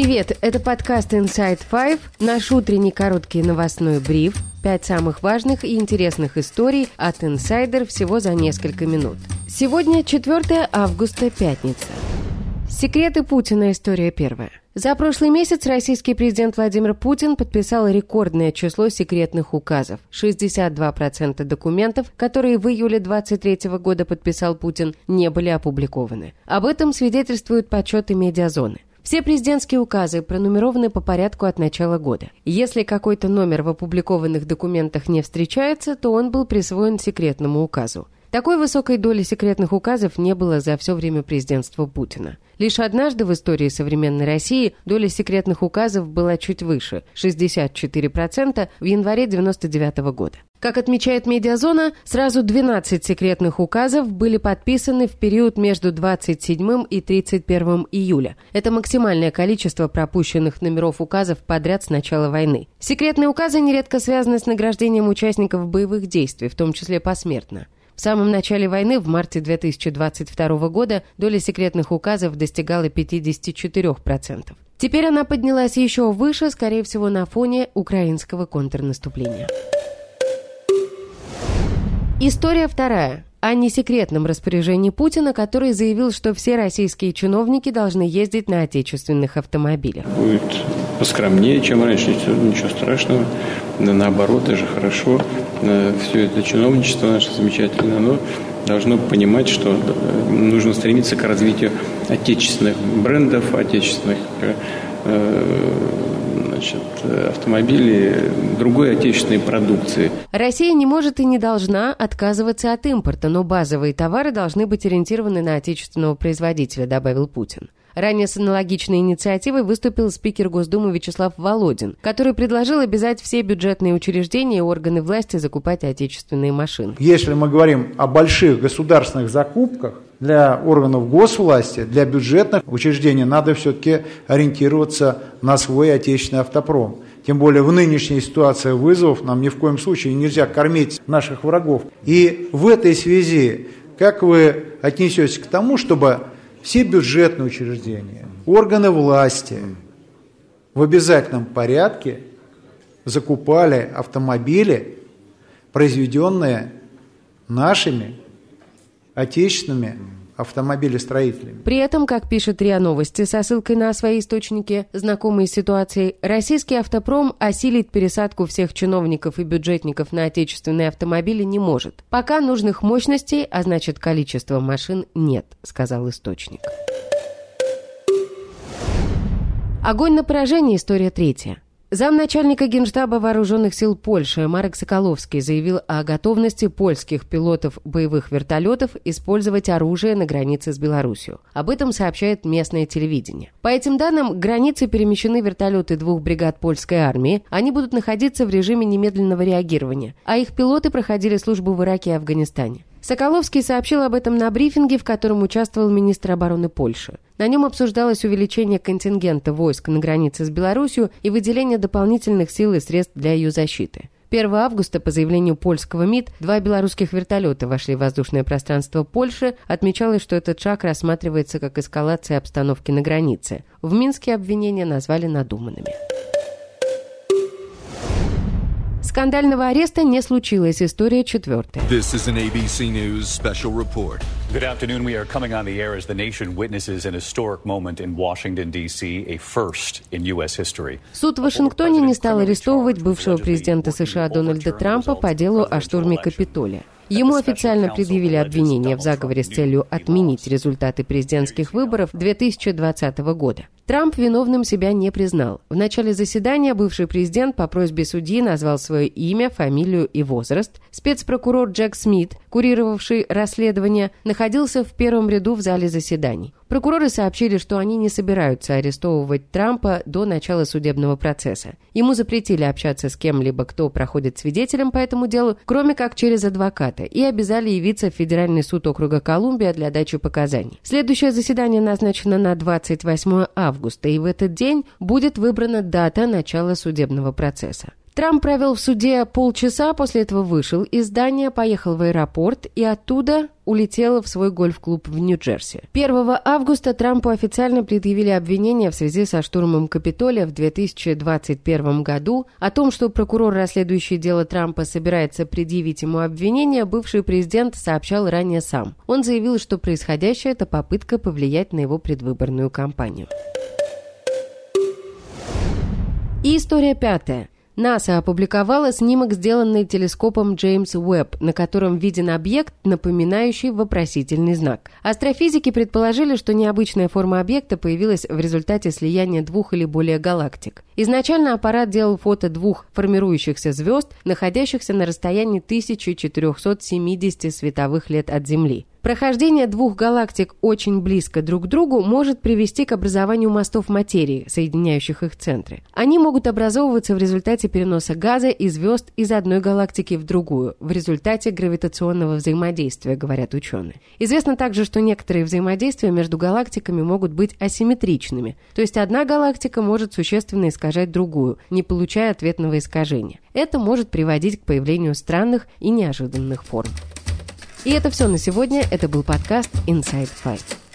Привет, это подкаст Inside Five, наш утренний короткий новостной бриф, пять самых важных и интересных историй от инсайдер всего за несколько минут. Сегодня 4 августа, пятница. Секреты Путина. История первая. За прошлый месяц российский президент Владимир Путин подписал рекордное число секретных указов. 62% документов, которые в июле 23 года подписал Путин, не были опубликованы. Об этом свидетельствуют подсчеты медиазоны. Все президентские указы пронумерованы по порядку от начала года. Если какой-то номер в опубликованных документах не встречается, то он был присвоен секретному указу. Такой высокой доли секретных указов не было за все время президентства Путина. Лишь однажды в истории современной России доля секретных указов была чуть выше – 64% в январе 1999 года. Как отмечает Медиазона, сразу 12 секретных указов были подписаны в период между 27 и 31 июля. Это максимальное количество пропущенных номеров указов подряд с начала войны. Секретные указы нередко связаны с награждением участников боевых действий, в том числе посмертно. В самом начале войны, в марте 2022 года, доля секретных указов достигала 54%. Теперь она поднялась еще выше, скорее всего, на фоне украинского контрнаступления. История вторая о несекретном распоряжении Путина, который заявил, что все российские чиновники должны ездить на отечественных автомобилях. Будет поскромнее, чем раньше, ничего страшного. Наоборот, даже хорошо. Э, Все это чиновничество наше замечательное, оно должно понимать, что э, нужно стремиться к развитию отечественных брендов, отечественных э, значит, автомобилей, другой отечественной продукции. Россия не может и не должна отказываться от импорта, но базовые товары должны быть ориентированы на отечественного производителя, добавил Путин. Ранее с аналогичной инициативой выступил спикер Госдумы Вячеслав Володин, который предложил обязать все бюджетные учреждения и органы власти закупать отечественные машины. Если мы говорим о больших государственных закупках, для органов госвласти, для бюджетных учреждений надо все-таки ориентироваться на свой отечественный автопром. Тем более в нынешней ситуации вызовов нам ни в коем случае нельзя кормить наших врагов. И в этой связи, как вы отнесетесь к тому, чтобы все бюджетные учреждения, органы власти в обязательном порядке закупали автомобили, произведенные нашими отечественными автомобилестроителями. При этом, как пишет РИА Новости со ссылкой на свои источники, знакомые с ситуацией, российский автопром осилить пересадку всех чиновников и бюджетников на отечественные автомобили не может. Пока нужных мощностей, а значит количества машин, нет, сказал источник. Огонь на поражение. История третья. Замначальника Генштаба Вооруженных сил Польши Марек Соколовский заявил о готовности польских пилотов боевых вертолетов использовать оружие на границе с Беларусью. Об этом сообщает местное телевидение. По этим данным, к границе перемещены вертолеты двух бригад польской армии. Они будут находиться в режиме немедленного реагирования, а их пилоты проходили службу в Ираке и Афганистане. Соколовский сообщил об этом на брифинге, в котором участвовал министр обороны Польши. На нем обсуждалось увеличение контингента войск на границе с Беларусью и выделение дополнительных сил и средств для ее защиты. 1 августа, по заявлению польского МИД, два белорусских вертолета вошли в воздушное пространство Польши. Отмечалось, что этот шаг рассматривается как эскалация обстановки на границе. В Минске обвинения назвали надуманными. Скандального ареста не случилось. История четвертая. This is an ABC News special report. Good afternoon. We are coming on the air as the nation witnesses an historic moment in Washington, D.C., a first in U.S. history. Суд в Вашингтоне не стал арестовывать бывшего президента США Дональда Трампа по делу о штурме Капитолия. Ему официально предъявили обвинение в заговоре с целью отменить результаты президентских выборов 2020 года. Трамп виновным себя не признал. В начале заседания бывший президент по просьбе судьи назвал свое имя, фамилию и возраст. Спецпрокурор Джек Смит, курировавший расследование, находился в первом ряду в зале заседаний. Прокуроры сообщили, что они не собираются арестовывать Трампа до начала судебного процесса. Ему запретили общаться с кем-либо, кто проходит свидетелем по этому делу, кроме как через адвоката, и обязали явиться в Федеральный суд округа Колумбия для дачи показаний. Следующее заседание назначено на 28 августа, и в этот день будет выбрана дата начала судебного процесса. Трамп провел в суде полчаса, после этого вышел из здания, поехал в аэропорт и оттуда улетел в свой гольф-клуб в Нью-Джерси. 1 августа Трампу официально предъявили обвинения в связи со штурмом Капитолия в 2021 году. О том, что прокурор, расследующий дело Трампа, собирается предъявить ему обвинения, бывший президент сообщал ранее сам. Он заявил, что происходящее – это попытка повлиять на его предвыборную кампанию. И история пятая. НАСА опубликовала снимок, сделанный телескопом Джеймс Уэбб, на котором виден объект, напоминающий вопросительный знак. Астрофизики предположили, что необычная форма объекта появилась в результате слияния двух или более галактик. Изначально аппарат делал фото двух формирующихся звезд, находящихся на расстоянии 1470 световых лет от Земли. Прохождение двух галактик очень близко друг к другу может привести к образованию мостов материи, соединяющих их центры. Они могут образовываться в результате переноса газа и звезд из одной галактики в другую, в результате гравитационного взаимодействия, говорят ученые. Известно также, что некоторые взаимодействия между галактиками могут быть асимметричными, то есть одна галактика может существенно искажать другую, не получая ответного искажения. Это может приводить к появлению странных и неожиданных форм. И это все на сегодня. Это был подкаст Inside Fight.